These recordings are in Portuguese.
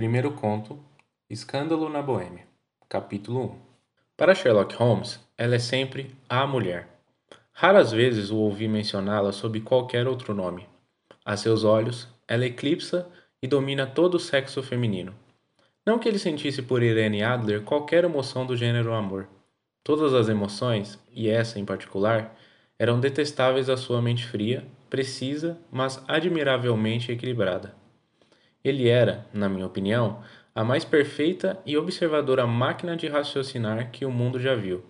Primeiro conto: Escândalo na Boêmia. Capítulo 1 Para Sherlock Holmes, ela é sempre a mulher. Raras vezes o ouvi mencioná-la sob qualquer outro nome. A seus olhos, ela eclipsa e domina todo o sexo feminino. Não que ele sentisse por Irene Adler qualquer emoção do gênero amor. Todas as emoções, e essa em particular, eram detestáveis à sua mente fria, precisa, mas admiravelmente equilibrada. Ele era, na minha opinião, a mais perfeita e observadora máquina de raciocinar que o mundo já viu.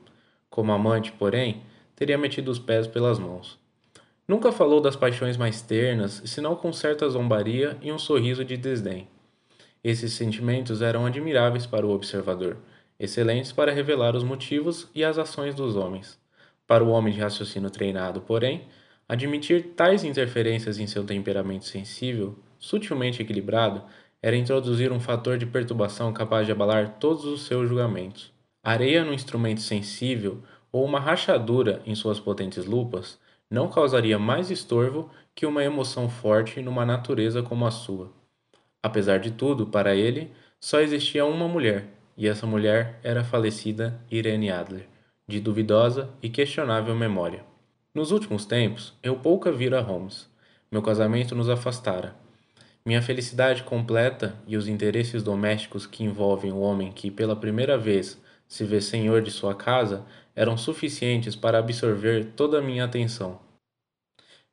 Como amante, porém, teria metido os pés pelas mãos. Nunca falou das paixões mais ternas, senão com certa zombaria e um sorriso de desdém. Esses sentimentos eram admiráveis para o observador, excelentes para revelar os motivos e as ações dos homens. Para o homem de raciocínio treinado, porém, admitir tais interferências em seu temperamento sensível sutilmente equilibrado, era introduzir um fator de perturbação capaz de abalar todos os seus julgamentos. Areia no instrumento sensível ou uma rachadura em suas potentes lupas não causaria mais estorvo que uma emoção forte numa natureza como a sua. Apesar de tudo, para ele, só existia uma mulher, e essa mulher era a falecida Irene Adler, de duvidosa e questionável memória. Nos últimos tempos, eu pouco vira Holmes. Meu casamento nos afastara. Minha felicidade completa e os interesses domésticos que envolvem o homem que pela primeira vez se vê senhor de sua casa eram suficientes para absorver toda a minha atenção.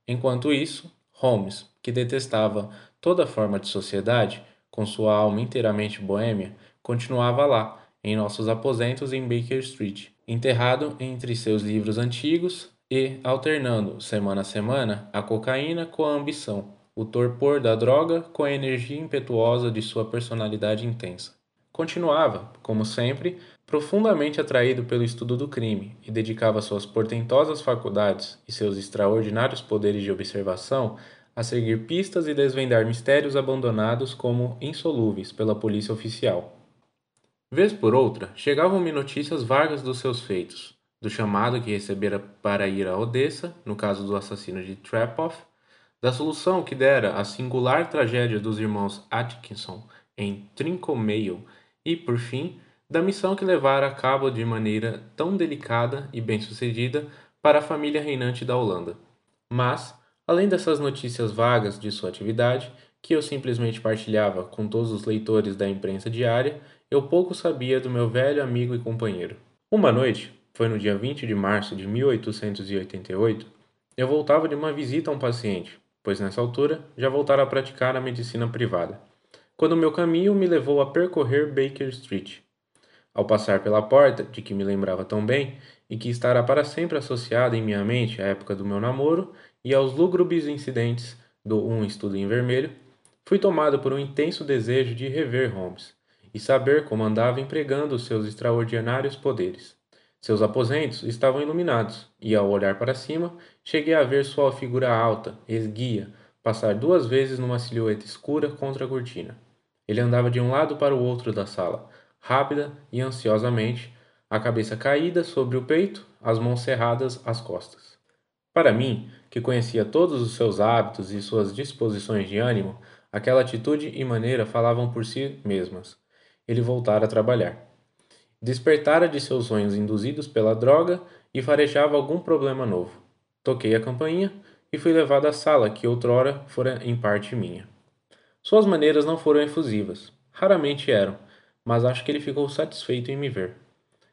Enquanto isso, Holmes, que detestava toda forma de sociedade, com sua alma inteiramente boêmia, continuava lá, em nossos aposentos em Baker Street, enterrado entre seus livros antigos e alternando, semana a semana, a cocaína com a ambição o torpor da droga com a energia impetuosa de sua personalidade intensa. Continuava, como sempre, profundamente atraído pelo estudo do crime e dedicava suas portentosas faculdades e seus extraordinários poderes de observação a seguir pistas e desvendar mistérios abandonados como insolúveis pela polícia oficial. Vez por outra, chegavam-me notícias vagas dos seus feitos, do chamado que recebera para ir a Odessa, no caso do assassino de Trepoff, da solução que dera à singular tragédia dos irmãos Atkinson em Trincomail e, por fim, da missão que levara a cabo de maneira tão delicada e bem-sucedida para a família reinante da Holanda. Mas, além dessas notícias vagas de sua atividade, que eu simplesmente partilhava com todos os leitores da imprensa diária, eu pouco sabia do meu velho amigo e companheiro. Uma noite, foi no dia 20 de março de 1888, eu voltava de uma visita a um paciente, pois nessa altura já voltara a praticar a medicina privada, quando meu caminho me levou a percorrer Baker Street. Ao passar pela porta, de que me lembrava tão bem, e que estará para sempre associada em minha mente à época do meu namoro e aos lúgubres incidentes do Um Estudo em Vermelho, fui tomado por um intenso desejo de rever Holmes e saber como andava empregando os seus extraordinários poderes. Seus aposentos estavam iluminados, e ao olhar para cima, cheguei a ver sua figura alta, esguia, passar duas vezes numa silhueta escura contra a cortina. Ele andava de um lado para o outro da sala, rápida e ansiosamente, a cabeça caída sobre o peito, as mãos cerradas às costas. Para mim, que conhecia todos os seus hábitos e suas disposições de ânimo, aquela atitude e maneira falavam por si mesmas. Ele voltara a trabalhar. Despertara de seus sonhos induzidos pela droga e farejava algum problema novo. Toquei a campainha e fui levado à sala que outrora fora em parte minha. Suas maneiras não foram efusivas, raramente eram, mas acho que ele ficou satisfeito em me ver.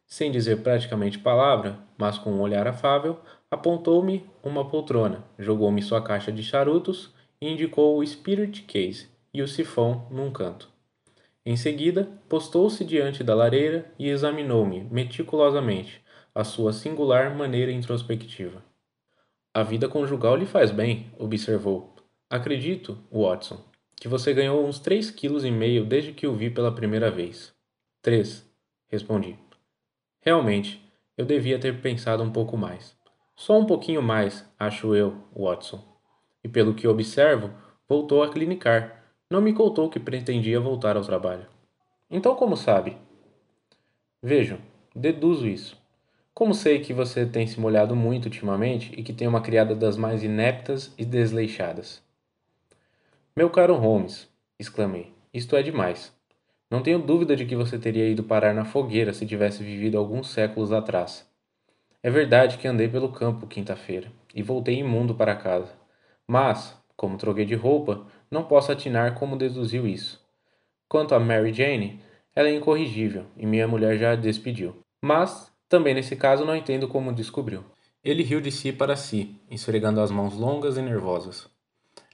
Sem dizer praticamente palavra, mas com um olhar afável, apontou-me uma poltrona, jogou-me sua caixa de charutos e indicou o spirit case e o sifão num canto. Em seguida, postou-se diante da lareira e examinou-me meticulosamente, a sua singular maneira introspectiva. A vida conjugal lhe faz bem, observou. Acredito, Watson, que você ganhou uns três quilos e meio desde que o vi pela primeira vez. Três, respondi. Realmente, eu devia ter pensado um pouco mais. Só um pouquinho mais, acho eu, Watson. E pelo que observo, voltou a clinicar não me contou que pretendia voltar ao trabalho. Então, como sabe? Vejam, deduzo isso. Como sei que você tem se molhado muito ultimamente e que tem uma criada das mais ineptas e desleixadas? Meu caro Holmes, exclamei, isto é demais. Não tenho dúvida de que você teria ido parar na fogueira se tivesse vivido alguns séculos atrás. É verdade que andei pelo campo quinta-feira e voltei imundo para casa. Mas, como troquei de roupa, não posso atinar como deduziu isso. Quanto a Mary Jane, ela é incorrigível e minha mulher já a despediu. Mas, também nesse caso, não entendo como descobriu. Ele riu de si para si, esfregando as mãos longas e nervosas.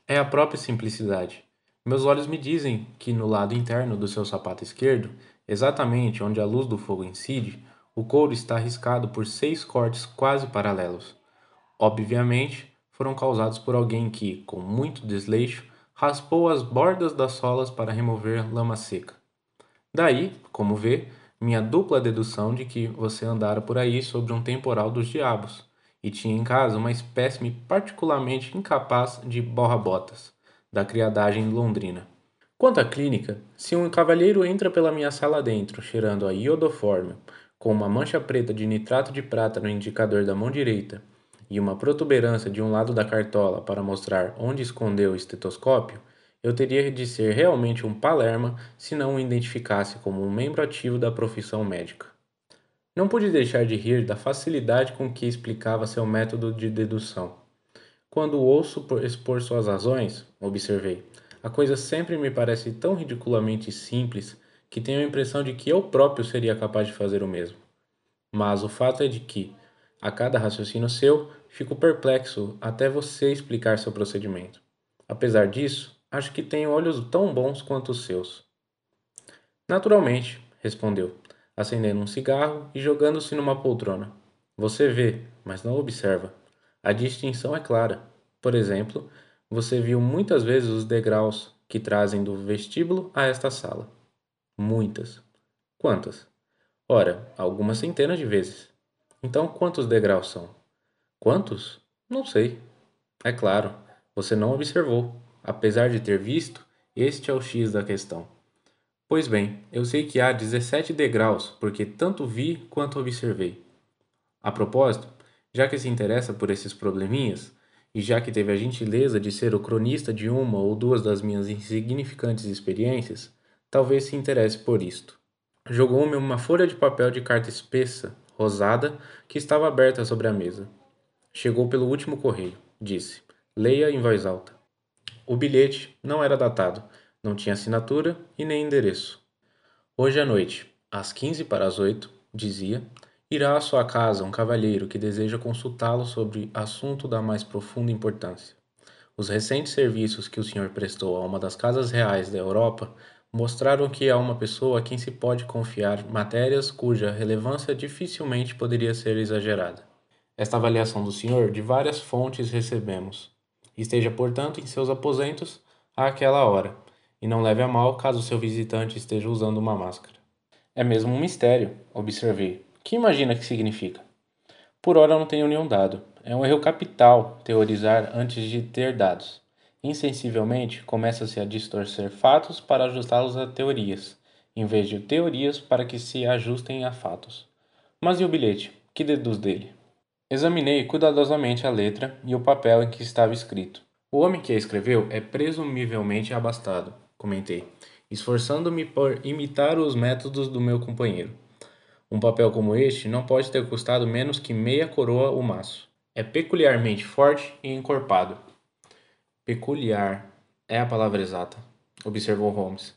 É a própria simplicidade. Meus olhos me dizem que no lado interno do seu sapato esquerdo, exatamente onde a luz do fogo incide, o couro está riscado por seis cortes quase paralelos. Obviamente, foram causados por alguém que, com muito desleixo, raspou as bordas das solas para remover lama seca. Daí, como vê, minha dupla dedução de que você andara por aí sobre um temporal dos diabos e tinha em casa uma espécime particularmente incapaz de borra-botas, da criadagem londrina. Quanto à clínica, se um cavalheiro entra pela minha sala dentro cheirando a iodoformio, com uma mancha preta de nitrato de prata no indicador da mão direita e uma protuberância de um lado da cartola para mostrar onde escondeu o estetoscópio, eu teria de ser realmente um palerma se não o identificasse como um membro ativo da profissão médica. Não pude deixar de rir da facilidade com que explicava seu método de dedução. Quando ouço expor suas razões, observei, a coisa sempre me parece tão ridiculamente simples que tenho a impressão de que eu próprio seria capaz de fazer o mesmo. Mas o fato é de que, a cada raciocínio seu, fico perplexo até você explicar seu procedimento. Apesar disso, acho que tenho olhos tão bons quanto os seus. Naturalmente, respondeu acendendo um cigarro e jogando-se numa poltrona. Você vê, mas não observa. A distinção é clara. Por exemplo, você viu muitas vezes os degraus que trazem do vestíbulo a esta sala. Muitas. Quantas? Ora, algumas centenas de vezes. Então, quantos degraus são? Quantos? Não sei. É claro, você não observou. Apesar de ter visto, este é o X da questão. Pois bem, eu sei que há 17 degraus, porque tanto vi quanto observei. A propósito, já que se interessa por esses probleminhas, e já que teve a gentileza de ser o cronista de uma ou duas das minhas insignificantes experiências, talvez se interesse por isto. Jogou-me uma folha de papel de carta espessa, rosada, que estava aberta sobre a mesa. Chegou pelo último correio. Disse: Leia em voz alta. O bilhete não era datado, não tinha assinatura e nem endereço. Hoje à noite, às quinze para as oito, dizia, irá à sua casa um cavalheiro que deseja consultá-lo sobre assunto da mais profunda importância. Os recentes serviços que o senhor prestou a uma das casas reais da Europa mostraram que há uma pessoa a quem se pode confiar matérias cuja relevância dificilmente poderia ser exagerada. Esta avaliação do senhor de várias fontes recebemos. Esteja, portanto, em seus aposentos àquela hora, e não leve a mal caso seu visitante esteja usando uma máscara. É mesmo um mistério, observei. Que imagina que significa? Por hora não tenho nenhum dado. É um erro capital teorizar antes de ter dados. Insensivelmente, começa-se a distorcer fatos para ajustá-los a teorias, em vez de teorias para que se ajustem a fatos. Mas e o bilhete? Que deduz dele? Examinei cuidadosamente a letra e o papel em que estava escrito. O homem que a escreveu é presumivelmente abastado, comentei, esforçando-me por imitar os métodos do meu companheiro. Um papel como este não pode ter custado menos que meia coroa o maço. É peculiarmente forte e encorpado. Peculiar é a palavra exata, observou Holmes.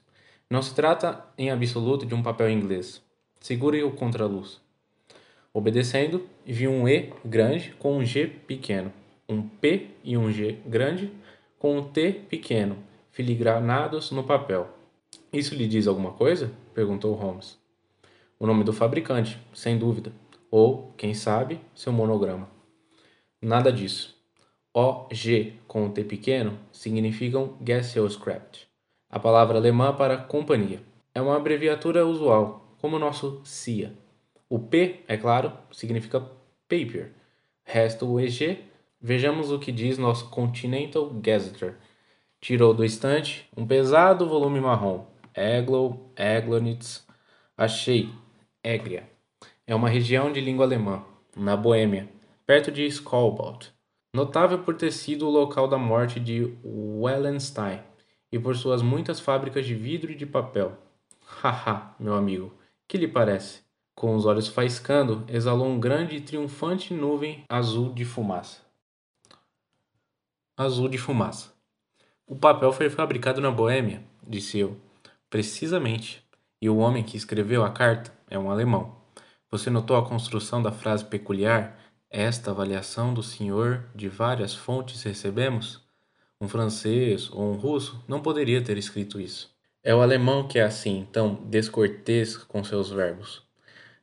Não se trata em absoluto de um papel inglês. Segure-o contra a luz. Obedecendo, vi um E grande com um G pequeno, um P e um G grande com um T pequeno filigranados no papel. Isso lhe diz alguma coisa? perguntou Holmes. O nome do fabricante, sem dúvida, ou, quem sabe, seu monograma. Nada disso. O, G com o T pequeno significam Gesellschaft, a palavra alemã para companhia. É uma abreviatura usual, como o nosso CIA. O P, é claro, significa paper. Resta o EG. Vejamos o que diz nosso Continental Gazeter, Tirou do estante um pesado volume marrom. Eglow, Eglonitz. Achei. Egria. É uma região de língua alemã, na Boêmia, perto de Skolbald. Notável por ter sido o local da morte de Wallenstein e por suas muitas fábricas de vidro e de papel. Haha, meu amigo, que lhe parece? Com os olhos faiscando, exalou um grande e triunfante nuvem azul de fumaça. Azul de fumaça. O papel foi fabricado na Boêmia, disse eu. Precisamente. E o homem que escreveu a carta é um alemão. Você notou a construção da frase peculiar? Esta avaliação do senhor de várias fontes recebemos? Um francês ou um russo não poderia ter escrito isso. É o alemão que é assim, tão descortês com seus verbos.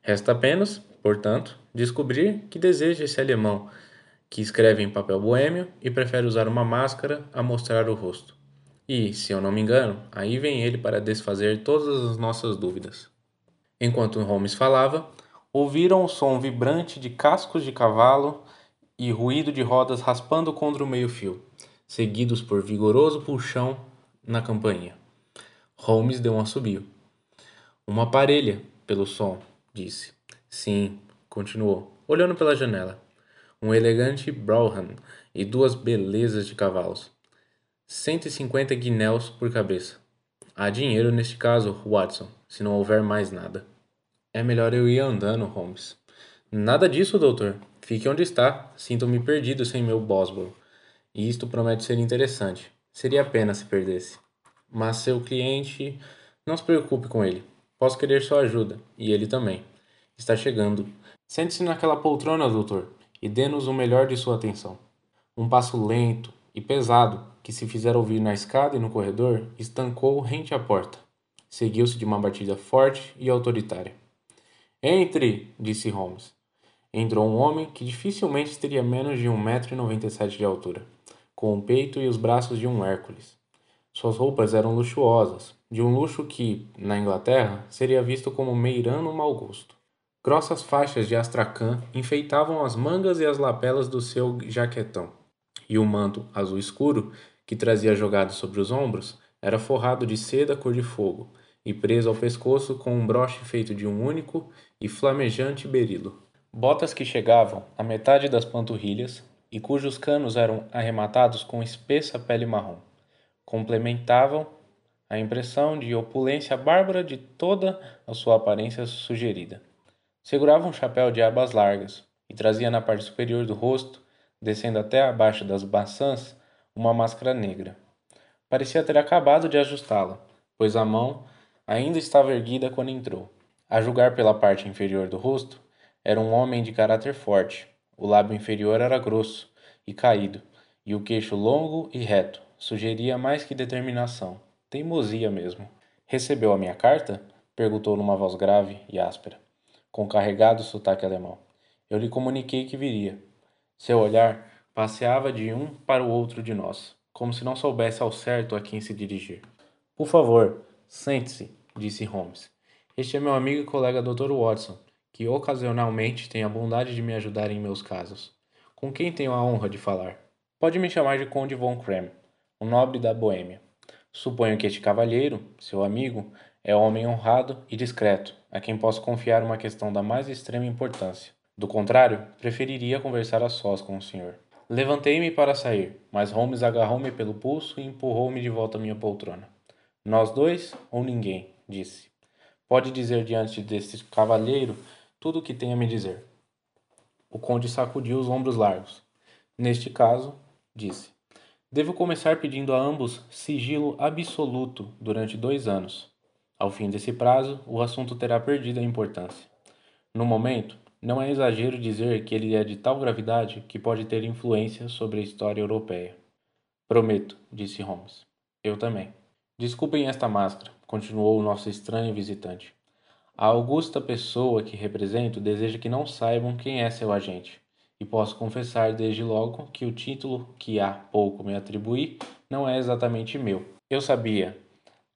Resta apenas, portanto, descobrir que deseja esse alemão que escreve em papel boêmio e prefere usar uma máscara a mostrar o rosto. E, se eu não me engano, aí vem ele para desfazer todas as nossas dúvidas. Enquanto Holmes falava, ouviram o som vibrante de cascos de cavalo e ruído de rodas raspando contra o meio-fio, seguidos por vigoroso puxão na campainha. Holmes deu um assobio. Uma parelha, pelo som, disse. Sim, continuou, olhando pela janela. Um elegante Brougham e duas belezas de cavalos. 150 guinéus por cabeça. Há dinheiro neste caso, Watson, se não houver mais nada. É melhor eu ir andando, Holmes. Nada disso, doutor. Fique onde está. Sinto-me perdido sem meu Boswell. E isto promete ser interessante. Seria pena se perdesse. Mas seu cliente. Não se preocupe com ele. Posso querer sua ajuda. E ele também. Está chegando. Sente-se naquela poltrona, doutor, e dê-nos o melhor de sua atenção. Um passo lento e pesado, que se fizer ouvir na escada e no corredor, estancou rente à porta. Seguiu-se de uma batida forte e autoritária. Entre, disse Holmes. Entrou um homem que dificilmente teria menos de 1,97m de altura, com o peito e os braços de um Hércules. Suas roupas eram luxuosas, de um luxo que, na Inglaterra, seria visto como meirando mau gosto. Grossas faixas de astracã enfeitavam as mangas e as lapelas do seu jaquetão, e o manto azul escuro, que trazia jogado sobre os ombros, era forrado de seda cor de fogo e preso ao pescoço com um broche feito de um único e flamejante berilo. Botas que chegavam à metade das panturrilhas e cujos canos eram arrematados com espessa pele marrom complementavam a impressão de opulência bárbara de toda a sua aparência sugerida. Segurava um chapéu de abas largas e trazia na parte superior do rosto, descendo até abaixo das maçãs, uma máscara negra. Parecia ter acabado de ajustá-la, pois a mão ainda estava erguida quando entrou. A julgar pela parte inferior do rosto, era um homem de caráter forte. O lábio inferior era grosso e caído, e o queixo longo e reto, sugeria mais que determinação, teimosia mesmo. Recebeu a minha carta? perguntou numa voz grave e áspera, com carregado sotaque alemão. Eu lhe comuniquei que viria. Seu olhar passeava de um para o outro de nós, como se não soubesse ao certo a quem se dirigir. Por favor, sente-se, disse Holmes. Este é meu amigo e colega Dr. Watson, que ocasionalmente tem a bondade de me ajudar em meus casos. Com quem tenho a honra de falar? Pode me chamar de Conde von Krem um nobre da Boêmia. Suponho que este cavalheiro, seu amigo, é homem honrado e discreto, a quem posso confiar uma questão da mais extrema importância. Do contrário, preferiria conversar a sós com o senhor. Levantei-me para sair, mas Holmes agarrou-me pelo pulso e empurrou-me de volta à minha poltrona. Nós dois ou ninguém, disse. Pode dizer diante deste cavalheiro tudo o que tem a me dizer. O conde sacudiu os ombros largos. Neste caso, disse, Devo começar pedindo a ambos sigilo absoluto durante dois anos. Ao fim desse prazo, o assunto terá perdido a importância. No momento, não é exagero dizer que ele é de tal gravidade que pode ter influência sobre a história europeia. Prometo, disse Holmes. Eu também. Desculpem esta máscara, continuou o nosso estranho visitante. A augusta pessoa que represento deseja que não saibam quem é seu agente e posso confessar desde logo que o título que há pouco me atribuí não é exatamente meu. Eu sabia,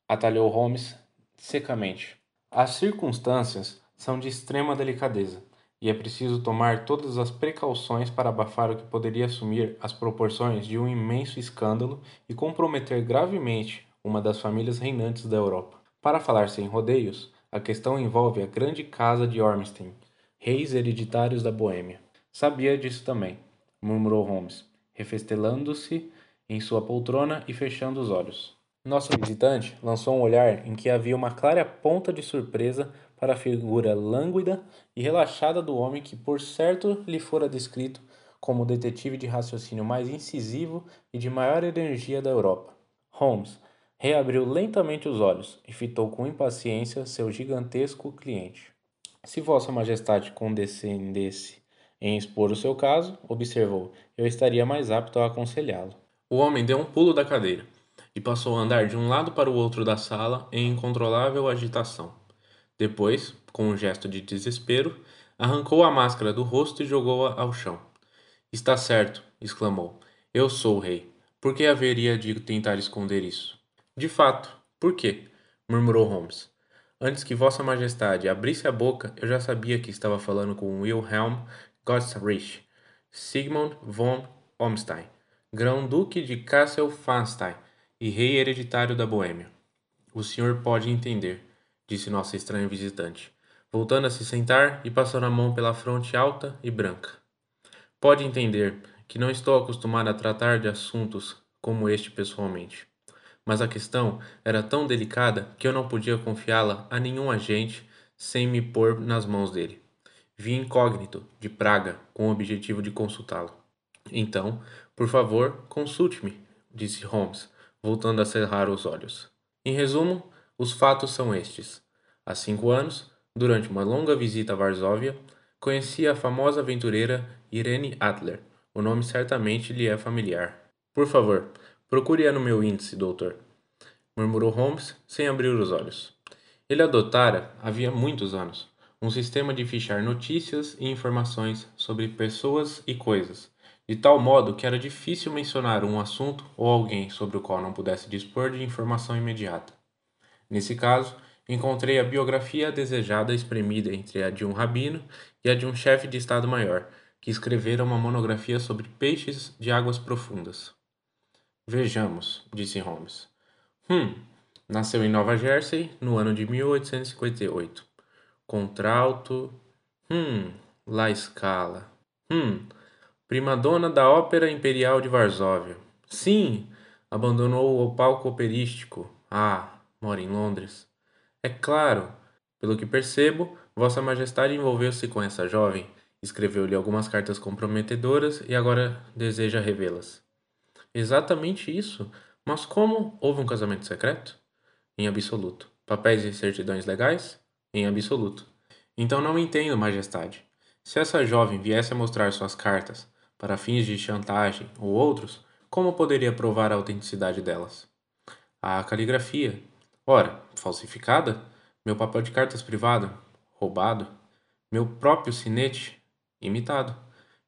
atalhou Holmes secamente. As circunstâncias são de extrema delicadeza e é preciso tomar todas as precauções para abafar o que poderia assumir as proporções de um imenso escândalo e comprometer gravemente uma das famílias reinantes da Europa. Para falar sem rodeios, a questão envolve a grande casa de Ormstein, reis hereditários da Boêmia. Sabia disso também, murmurou Holmes, refestelando-se em sua poltrona e fechando os olhos. Nosso visitante lançou um olhar em que havia uma clara ponta de surpresa para a figura lânguida e relaxada do homem que, por certo, lhe fora descrito como o detetive de raciocínio mais incisivo e de maior energia da Europa. Holmes reabriu lentamente os olhos e fitou com impaciência seu gigantesco cliente. Se Vossa Majestade condescendesse em expor o seu caso, observou, eu estaria mais apto a aconselhá-lo. O homem deu um pulo da cadeira e passou a andar de um lado para o outro da sala em incontrolável agitação. Depois, com um gesto de desespero, arrancou a máscara do rosto e jogou-a ao chão. Está certo, exclamou. Eu sou o rei. Por que haveria de tentar esconder isso? De fato, por quê? murmurou Holmes. Antes que Vossa Majestade abrisse a boca, eu já sabia que estava falando com Wilhelm Gottsrich, Sigmund von Ormstein, grão-duque de Kassel-Fanstein e rei hereditário da Boêmia. O senhor pode entender, disse nossa estranha visitante, voltando a se sentar e passando a mão pela fronte alta e branca. Pode entender que não estou acostumado a tratar de assuntos como este pessoalmente. Mas a questão era tão delicada que eu não podia confiá-la a nenhum agente sem me pôr nas mãos dele. Vi incógnito, de Praga, com o objetivo de consultá-lo. Então, por favor, consulte-me, disse Holmes, voltando a cerrar os olhos. Em resumo, os fatos são estes. Há cinco anos, durante uma longa visita a Varsóvia, conheci a famosa aventureira Irene Adler. O nome certamente lhe é familiar. Por favor, procure-a no meu índice, doutor, murmurou Holmes, sem abrir os olhos. Ele adotara, havia muitos anos, um sistema de fichar notícias e informações sobre pessoas e coisas, de tal modo que era difícil mencionar um assunto ou alguém sobre o qual não pudesse dispor de informação imediata. Nesse caso, encontrei a biografia desejada espremida entre a de um rabino e a de um chefe de Estado-Maior, que escrevera uma monografia sobre peixes de águas profundas. Vejamos, disse Holmes. Hum, nasceu em Nova Jersey no ano de 1858. Contralto. Hum, La Scala. Hum, Primadona da Ópera Imperial de Varsóvia. Sim, abandonou o palco operístico. Ah, mora em Londres. É claro, pelo que percebo, Vossa Majestade envolveu-se com essa jovem, escreveu-lhe algumas cartas comprometedoras e agora deseja revê-las. Exatamente isso. Mas como houve um casamento secreto? Em absoluto. Papéis e certidões legais? Em absoluto. Então não entendo, Majestade. Se essa jovem viesse a mostrar suas cartas para fins de chantagem ou outros, como poderia provar a autenticidade delas? A caligrafia. Ora, falsificada? Meu papel de cartas privado? Roubado? Meu próprio sinete? Imitado.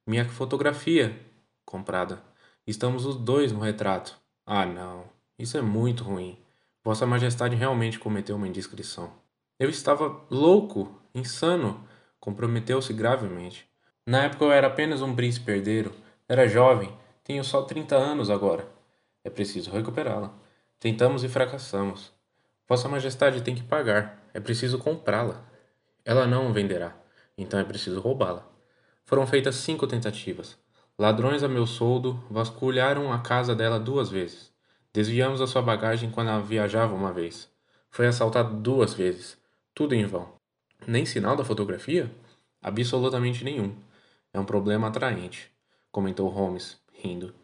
Minha fotografia? Comprada. Estamos os dois no retrato. Ah, não. Isso é muito ruim. Vossa Majestade realmente cometeu uma indiscrição. Eu estava louco, insano. Comprometeu-se gravemente. Na época eu era apenas um príncipe herdeiro, era jovem, tenho só 30 anos agora. É preciso recuperá-la. Tentamos e fracassamos. Vossa Majestade tem que pagar, é preciso comprá-la. Ela não venderá, então é preciso roubá-la. Foram feitas cinco tentativas. Ladrões a meu soldo vasculharam a casa dela duas vezes. Desviamos a sua bagagem quando ela viajava uma vez. Foi assaltado duas vezes. Tudo em vão. Nem sinal da fotografia? Absolutamente nenhum. É um problema atraente, comentou Holmes, rindo.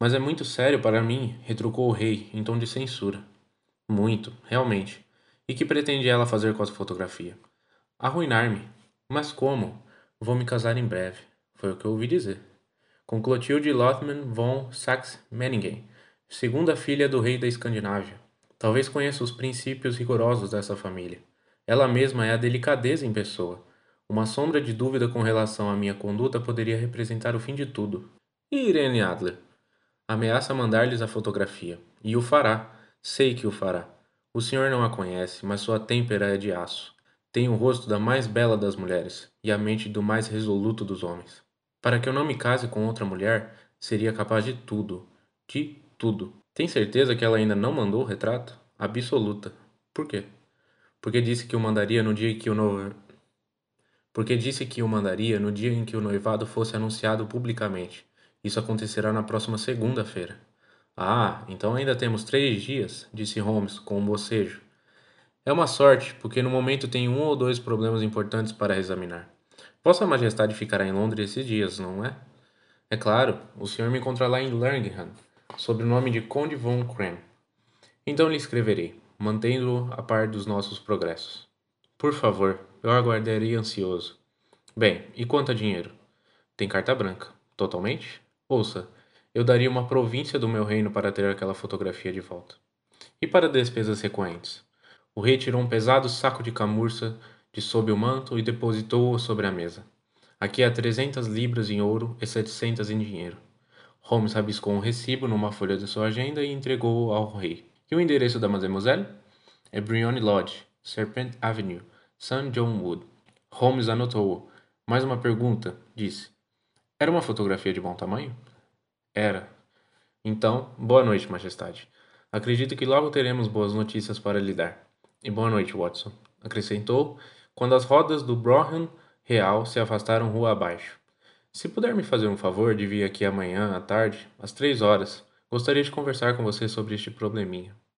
Mas é muito sério para mim, retrucou o rei, em tom de censura. Muito, realmente. E que pretende ela fazer com a fotografia? Arruinar-me. Mas como? Vou me casar em breve. Foi o que eu ouvi dizer. Com Clotilde Lothman von Saxe-Meiningen, segunda filha do rei da Escandinávia. Talvez conheça os princípios rigorosos dessa família. Ela mesma é a delicadeza em pessoa. Uma sombra de dúvida com relação à minha conduta poderia representar o fim de tudo. E Irene Adler? Ameaça mandar-lhes a fotografia. E o fará. Sei que o fará. O senhor não a conhece, mas sua têmpera é de aço. Tem o rosto da mais bela das mulheres e a mente do mais resoluto dos homens. Para que eu não me case com outra mulher, seria capaz de tudo. De tudo. Tem certeza que ela ainda não mandou o retrato? Absoluta. Por quê? Porque disse que o mandaria no dia que o porque disse que o mandaria no dia em que o noivado fosse anunciado publicamente. Isso acontecerá na próxima segunda-feira. Ah, então ainda temos três dias, disse Holmes com um bocejo. É uma sorte, porque no momento tenho um ou dois problemas importantes para examinar. Vossa Majestade ficará em Londres esses dias, não é? É claro, o senhor me encontrará em Langham, sob o nome de Conde von Krem. Então lhe escreverei, mantendo-o a par dos nossos progressos. Por favor, eu aguardarei ansioso. Bem, e quanto a dinheiro? Tem carta branca. Totalmente? Ouça, eu daria uma província do meu reino para ter aquela fotografia de volta. E para despesas recorrentes? O rei tirou um pesado saco de camurça de sob o manto e depositou-o sobre a mesa. Aqui há trezentas libras em ouro e setecentas em dinheiro. Holmes rabiscou um recibo numa folha de sua agenda e entregou-o ao rei. E o endereço da mademoiselle? É Briony Lodge, Serpent Avenue, St. John Wood. Holmes anotou-o. Mais uma pergunta, disse. Era uma fotografia de bom tamanho? Era. Então, boa noite, Majestade. Acredito que logo teremos boas notícias para lhe dar. E boa noite, Watson, acrescentou, quando as rodas do Brougham Real se afastaram rua abaixo. Se puder me fazer um favor de vir aqui amanhã à tarde, às três horas, gostaria de conversar com você sobre este probleminha.